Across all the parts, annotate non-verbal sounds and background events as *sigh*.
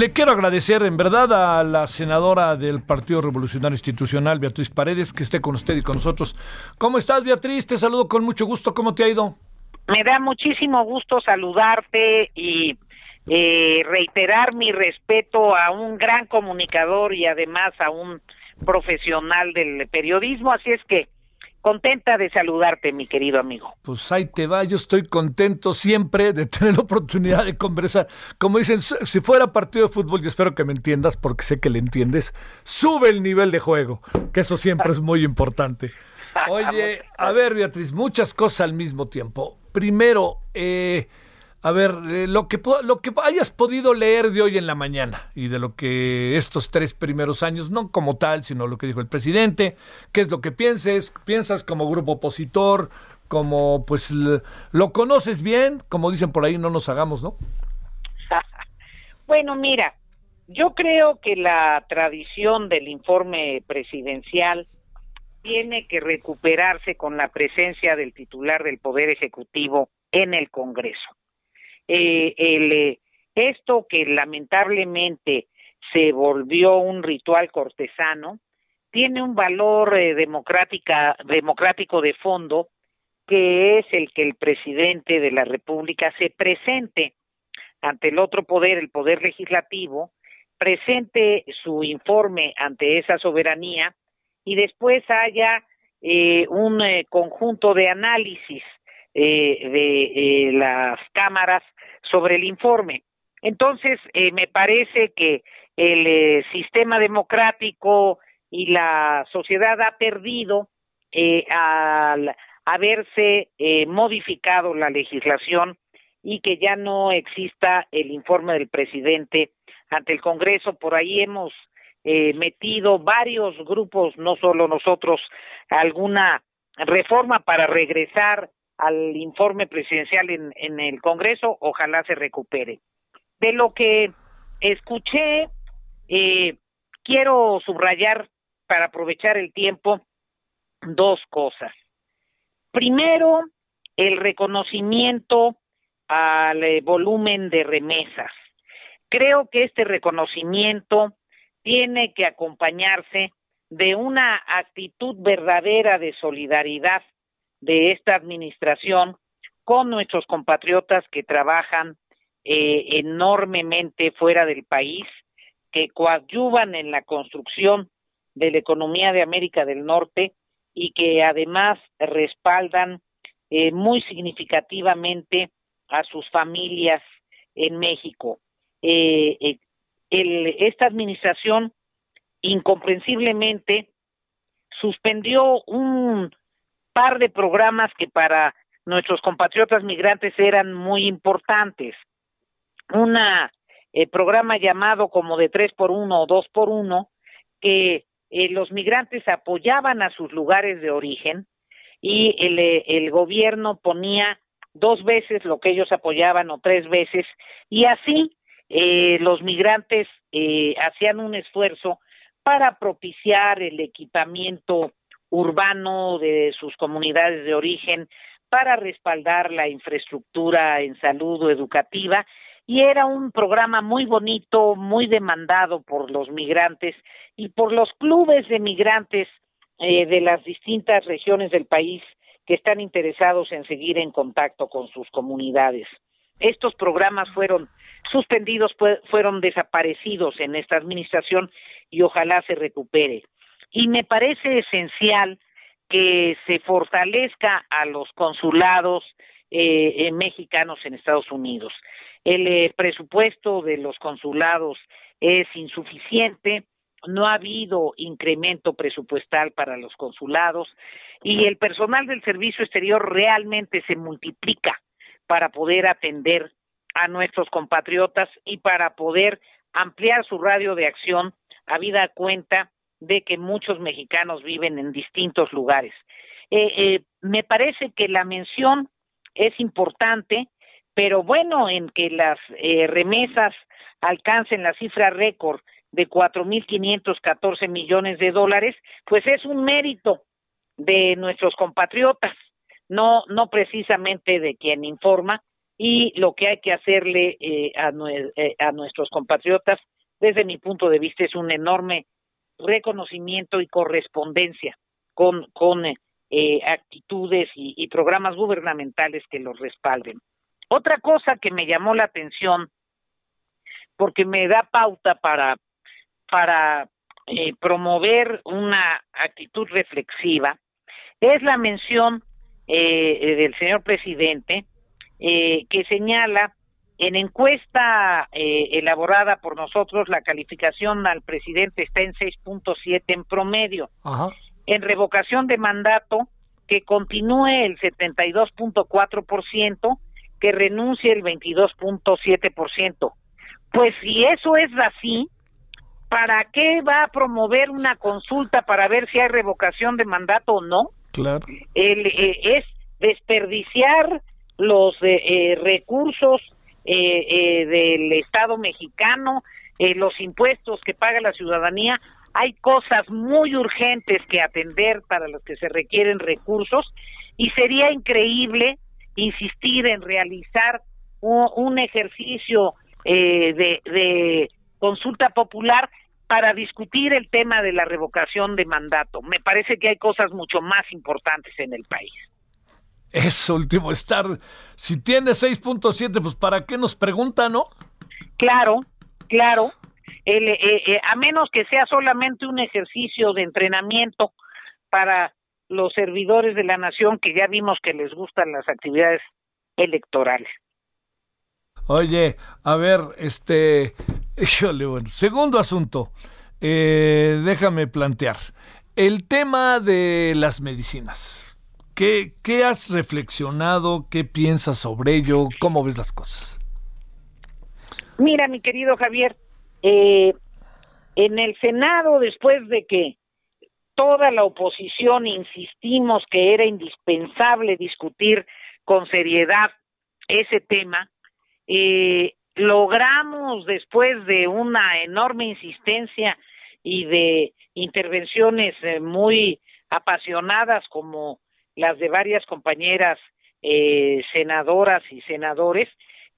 Le quiero agradecer en verdad a la senadora del Partido Revolucionario Institucional, Beatriz Paredes, que esté con usted y con nosotros. ¿Cómo estás, Beatriz? Te saludo con mucho gusto. ¿Cómo te ha ido? Me da muchísimo gusto saludarte y eh, reiterar mi respeto a un gran comunicador y además a un profesional del periodismo. Así es que contenta de saludarte, mi querido amigo. Pues ahí te va, yo estoy contento siempre de tener la oportunidad de conversar. Como dicen, si fuera partido de fútbol, y espero que me entiendas porque sé que le entiendes, sube el nivel de juego, que eso siempre es muy importante. *laughs* Oye, a ver, Beatriz, muchas cosas al mismo tiempo. Primero, eh, a ver, eh, lo, que, lo que hayas podido leer de hoy en la mañana y de lo que estos tres primeros años, no como tal, sino lo que dijo el presidente, qué es lo que pienses, piensas como grupo opositor, como pues lo conoces bien, como dicen por ahí, no nos hagamos, ¿no? *laughs* bueno, mira, yo creo que la tradición del informe presidencial tiene que recuperarse con la presencia del titular del Poder Ejecutivo en el Congreso eh, el, eh, esto que lamentablemente se volvió un ritual cortesano, tiene un valor eh, democrática, democrático de fondo, que es el que el presidente de la República se presente ante el otro poder, el poder legislativo, presente su informe ante esa soberanía y después haya eh, un eh, conjunto de análisis eh, de las cámaras sobre el informe. Entonces, eh, me parece que el eh, sistema democrático y la sociedad ha perdido eh, al haberse eh, modificado la legislación y que ya no exista el informe del presidente ante el Congreso. Por ahí hemos metido varios grupos, no solo nosotros, alguna reforma para regresar al informe presidencial en, el Congreso, ojalá se recupere. De lo que escuché, eh, quiero subrayar para aprovechar el tiempo dos cosas. Primero, el reconocimiento al eh, volumen de remesas. Creo que este reconocimiento tiene que acompañarse de una actitud verdadera de solidaridad de esta administración con nuestros compatriotas que trabajan eh, enormemente fuera del país, que coadyuvan en la construcción de la economía de América del Norte y que además respaldan eh, muy significativamente a sus familias en México. Eh, eh esta administración incomprensiblemente suspendió un par de programas que para nuestros compatriotas migrantes eran muy importantes. Un eh, programa llamado como de tres por uno o dos por uno, que eh, los migrantes apoyaban a sus lugares de origen y el, eh, el gobierno ponía dos veces lo que ellos apoyaban o tres veces y así eh, los migrantes eh, hacían un esfuerzo para propiciar el equipamiento urbano de sus comunidades de origen para respaldar la infraestructura en salud o educativa y era un programa muy bonito, muy demandado por los migrantes y por los clubes de migrantes eh, de las distintas regiones del país que están interesados en seguir en contacto con sus comunidades. Estos programas fueron suspendidos, fueron desaparecidos en esta administración y ojalá se recupere y me parece esencial que se fortalezca a los consulados eh, mexicanos en Estados Unidos. El eh, presupuesto de los consulados es insuficiente, no ha habido incremento presupuestal para los consulados y el personal del servicio exterior realmente se multiplica para poder atender a nuestros compatriotas y para poder ampliar su radio de acción, habida cuenta de que muchos mexicanos viven en distintos lugares. Eh, eh, me parece que la mención es importante, pero bueno, en que las eh, remesas alcancen la cifra récord de 4.514 millones de dólares, pues es un mérito de nuestros compatriotas, no, no precisamente de quien informa, y lo que hay que hacerle eh, a, eh, a nuestros compatriotas, desde mi punto de vista, es un enorme reconocimiento y correspondencia con, con eh, actitudes y, programas gubernamentales que los respalden. Otra cosa que me llamó la atención, porque me da pauta para, para eh, promover una actitud reflexiva, es la mención eh, del señor presidente eh, que señala en encuesta eh, elaborada por nosotros la calificación al presidente está en 6.7 en promedio. En revocación de mandato que continúe el 72.4%, que renuncie el 22.7%. Pues si eso es así, ¿para qué va a promover una consulta para ver si hay revocación de mandato o no? Claro. El, eh, es desperdiciar los eh, eh recursos eh, eh, del Estado mexicano, los impuestos que paga la ciudadanía. Hay cosas muy urgentes que atender para los que se requieren recursos y sería increíble insistir en realizar un, ejercicio de, de consulta popular para discutir el tema de la revocación de mandato. Me parece que hay cosas mucho más importantes en el país. Es último estar. Si tiene 6.7, pues ¿para qué nos pregunta, no? Claro, claro. El, eh, eh, a menos que sea solamente un ejercicio de entrenamiento para los servidores de la nación que ya vimos que les gustan las actividades electorales. Oye, a ver, este, bueno, segundo asunto, eh, déjame plantear el tema de las medicinas. ¿Qué, ¿Qué has reflexionado? ¿Qué piensas sobre ello? ¿Cómo ves las cosas? Mira, mi querido Javier, eh, en el Senado, después de que toda la oposición insistimos que era indispensable discutir con seriedad ese tema, eh, logramos después de una enorme insistencia y de intervenciones eh, muy apasionadas como las de varias compañeras eh, senadoras y senadores,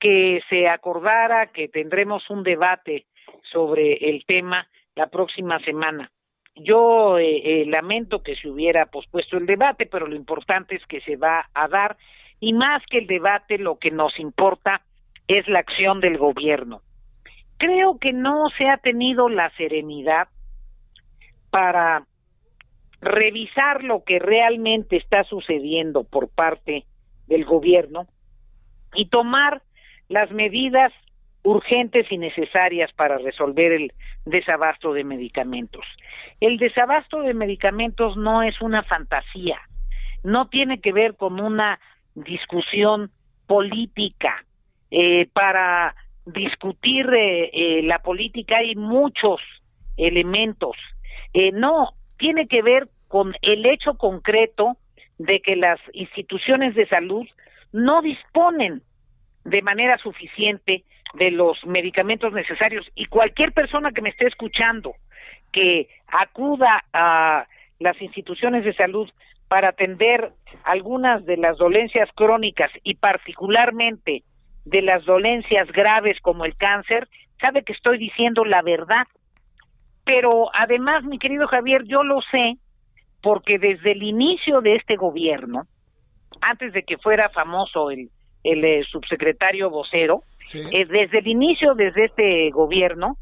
que se acordara que tendremos un debate sobre el tema la próxima semana. Yo eh, eh, lamento que se hubiera pospuesto el debate, pero lo importante es que se va a dar y más que el debate lo que nos importa es la acción del gobierno. Creo que no se ha tenido la serenidad para revisar lo que realmente está sucediendo por parte del gobierno y tomar las medidas urgentes y necesarias para resolver el desabasto de medicamentos. El desabasto de medicamentos no es una fantasía, no tiene que ver con una discusión política. Eh, para discutir eh, eh, la política hay muchos elementos. no, tiene que ver con el hecho concreto de que las instituciones de salud no disponen de manera suficiente de los medicamentos necesarios y cualquier persona que me esté escuchando que acuda a las instituciones de salud para atender algunas de las dolencias crónicas y particularmente de las dolencias graves como el cáncer, sabe que estoy diciendo la verdad. Pero además, mi querido Javier, yo lo sé porque desde el inicio de este gobierno, antes de que fuera famoso el, el eh, subsecretario vocero, eh, desde el inicio desde este gobierno,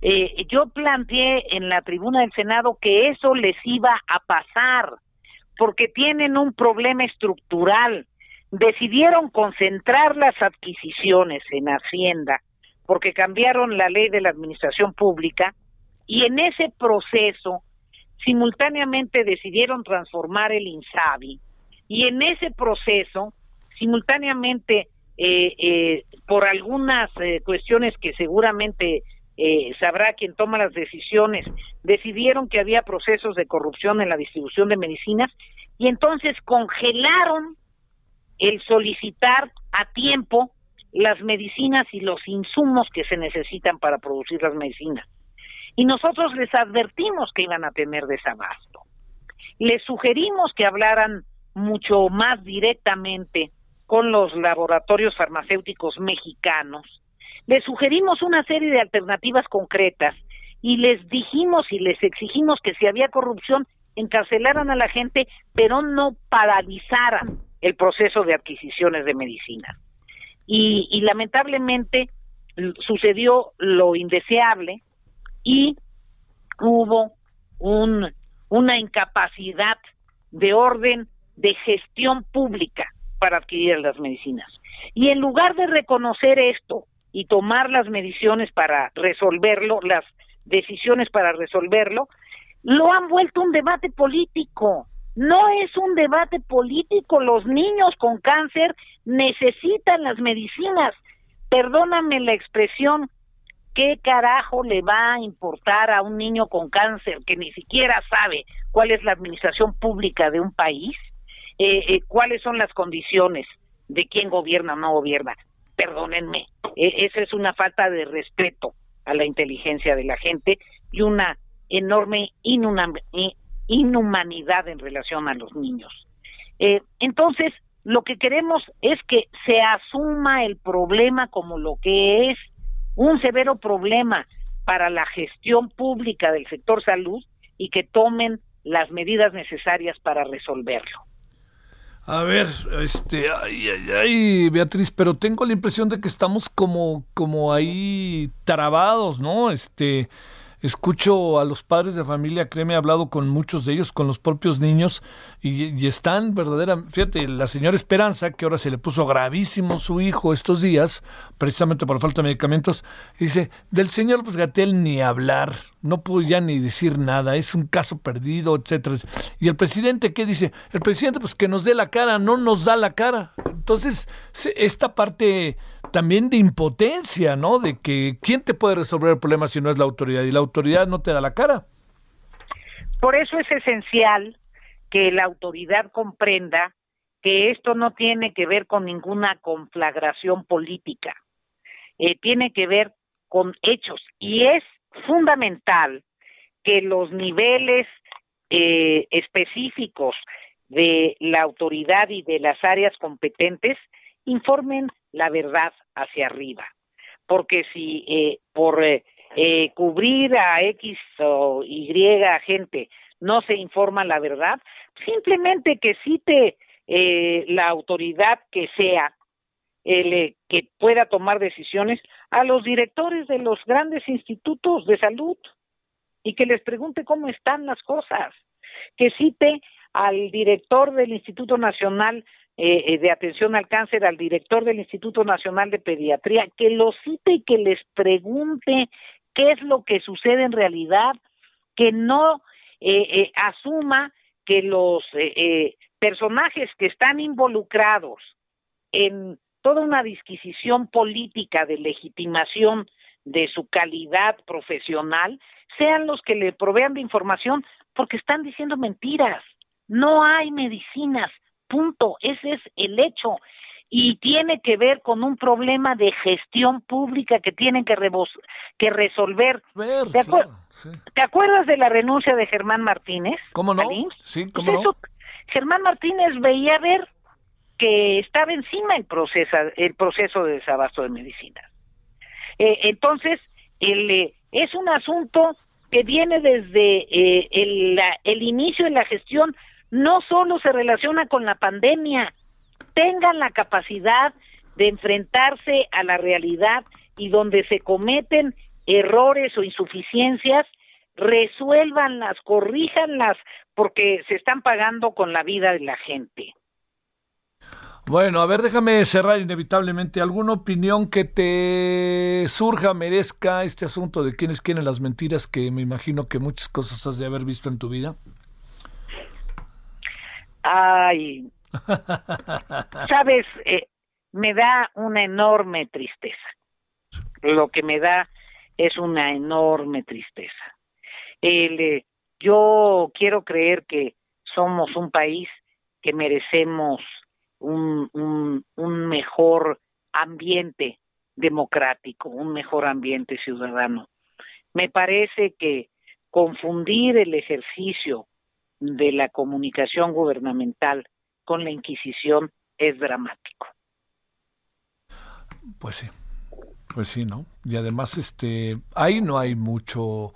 eh, yo planteé en la tribuna del Senado que eso les iba a pasar, porque tienen un problema estructural. Decidieron concentrar las adquisiciones en Hacienda, porque cambiaron la ley de la administración pública, y en ese proceso simultáneamente decidieron transformar el INSABI y en ese proceso simultáneamente eh, eh, por algunas eh, cuestiones que seguramente sabrá quien toma las decisiones, decidieron que había procesos de corrupción en la distribución de medicinas y entonces congelaron el solicitar a tiempo las medicinas y los insumos que se necesitan para producir las medicinas. Y nosotros les advertimos que iban a tener desabasto. Les sugerimos que hablaran mucho más directamente con los laboratorios farmacéuticos mexicanos. Les sugerimos una serie de alternativas concretas y les dijimos y les exigimos que si había corrupción encarcelaran a la gente, pero no paralizaran el proceso de adquisiciones de medicinas. Y, lamentablemente sucedió lo indeseable y hubo un, una incapacidad de orden de gestión pública para adquirir las medicinas. Y en lugar de reconocer esto y tomar las mediciones para resolverlo, las decisiones para resolverlo, lo han vuelto un debate político. No es un debate político. Los niños con cáncer necesitan las medicinas. Perdóname la expresión, ¿qué carajo le va a importar a un niño con cáncer que ni siquiera sabe cuál es la administración pública de un país? Eh, eh, cuáles son las condiciones de quién gobierna o no gobierna. Perdónenme, e, esa es una falta de respeto a la inteligencia de la gente y una enorme inhumanidad en relación a los niños. Eh, entonces, lo que queremos es que se asuma el problema como lo que es un severo problema para la gestión pública del sector salud y que tomen las medidas necesarias para resolverlo. A ver, este, ay, ay, ay, Beatriz, pero tengo la impresión de que estamos como, como ahí trabados, ¿no? Este, escucho a los padres de familia, créeme, he hablado con muchos de ellos, con los propios niños, y, están verdadera, fíjate, la señora Esperanza, que ahora se le puso gravísimo su hijo estos días, precisamente por falta de medicamentos, dice, del señor pues Gatel ni hablar, no pudo ya ni decir nada, es un caso perdido, etcétera. Y el presidente, ¿qué dice? El presidente, pues que nos dé la cara, no nos da la cara. Entonces, esta parte también de impotencia, ¿no? De que quién te puede resolver el problema si no es la autoridad y la autoridad no te da la cara. Por eso es esencial que la autoridad comprenda que esto no tiene que ver con ninguna conflagración política, eh, tiene que ver con hechos y es fundamental que los niveles eh, específicos de la autoridad y de las áreas competentes informen la verdad hacia arriba. Porque si eh, por eh, eh, cubrir a X o Y gente no se informa la verdad, simplemente que cite la autoridad que sea el, que pueda tomar decisiones a los directores de los grandes institutos de salud y que les pregunte cómo están las cosas, que cite al director del Instituto Nacional eh, eh, de Atención al Cáncer, al director del Instituto Nacional de Pediatría, que los cite y que les pregunte qué es lo que sucede en realidad, que no eh, asuma que los personajes que están involucrados en toda una disquisición política de legitimación de su calidad profesional sean los que le provean de información porque están diciendo mentiras. No hay medicinas, Punto. Ese es el hecho. Y tiene que ver con un problema de gestión pública que tienen que, que resolver. ¿Te, acuerdas de la renuncia de Germán Martínez? ¿Cómo no? Sí, pues. Germán Martínez veía ver que estaba encima el proceso, el proceso de desabasto de medicinas. Eh, entonces, el, eh, es un asunto que viene desde eh, el, el inicio de la gestión no solo se relaciona con la pandemia, tengan la capacidad de enfrentarse a la realidad y donde se cometen errores o insuficiencias, resuélvanlas, corríjanlas, porque se están pagando con la vida de la gente. Bueno, a ver, déjame cerrar inevitablemente. ¿Alguna opinión que te surja, merezca este asunto de quiénes quieren las mentiras que me imagino que muchas cosas has de haber visto en tu vida? Ay, *laughs* sabes, eh, me da una enorme tristeza. Lo que me da es una enorme tristeza. Eh, yo quiero creer que somos un país que merecemos un, un mejor ambiente democrático, un mejor ambiente ciudadano. Me parece que confundir el ejercicio de la comunicación gubernamental con la Inquisición es dramático. Pues sí, pues sí, ¿no? Y además, este, ahí no hay mucho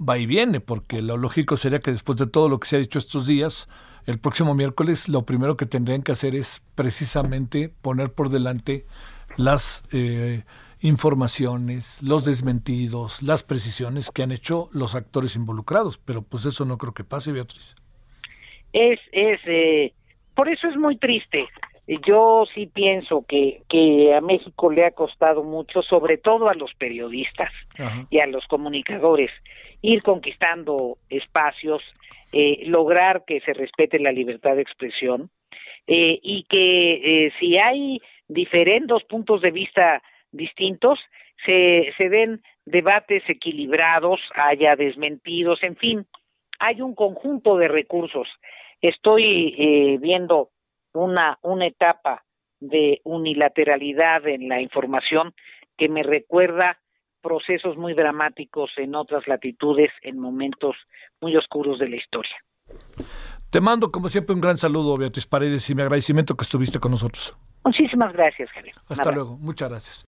va y viene, porque lo lógico sería que después de todo lo que se ha dicho estos días, el próximo miércoles lo primero que tendrían que hacer es precisamente poner por delante las eh, informaciones, los desmentidos, las precisiones que han hecho los actores involucrados, pero pues eso no creo que pase, Beatriz. Es, es, eh, por eso es muy triste. Yo sí pienso que, que a México le ha costado mucho, sobre todo a los periodistas y a los comunicadores, ir conquistando espacios, eh, lograr que se respete la libertad de expresión eh, y que eh, si hay diferentes puntos de vista distintos, se, se den debates equilibrados, haya desmentidos, en fin, hay un conjunto de recursos. Estoy eh, viendo una, una etapa de unilateralidad en la información que me recuerda procesos muy dramáticos en otras latitudes, en momentos muy oscuros de la historia. Te mando, como siempre, un gran saludo, Beatriz Paredes, y mi agradecimiento que estuviste con nosotros. Muchísimas gracias, Javier. Hasta luego. Muchas gracias.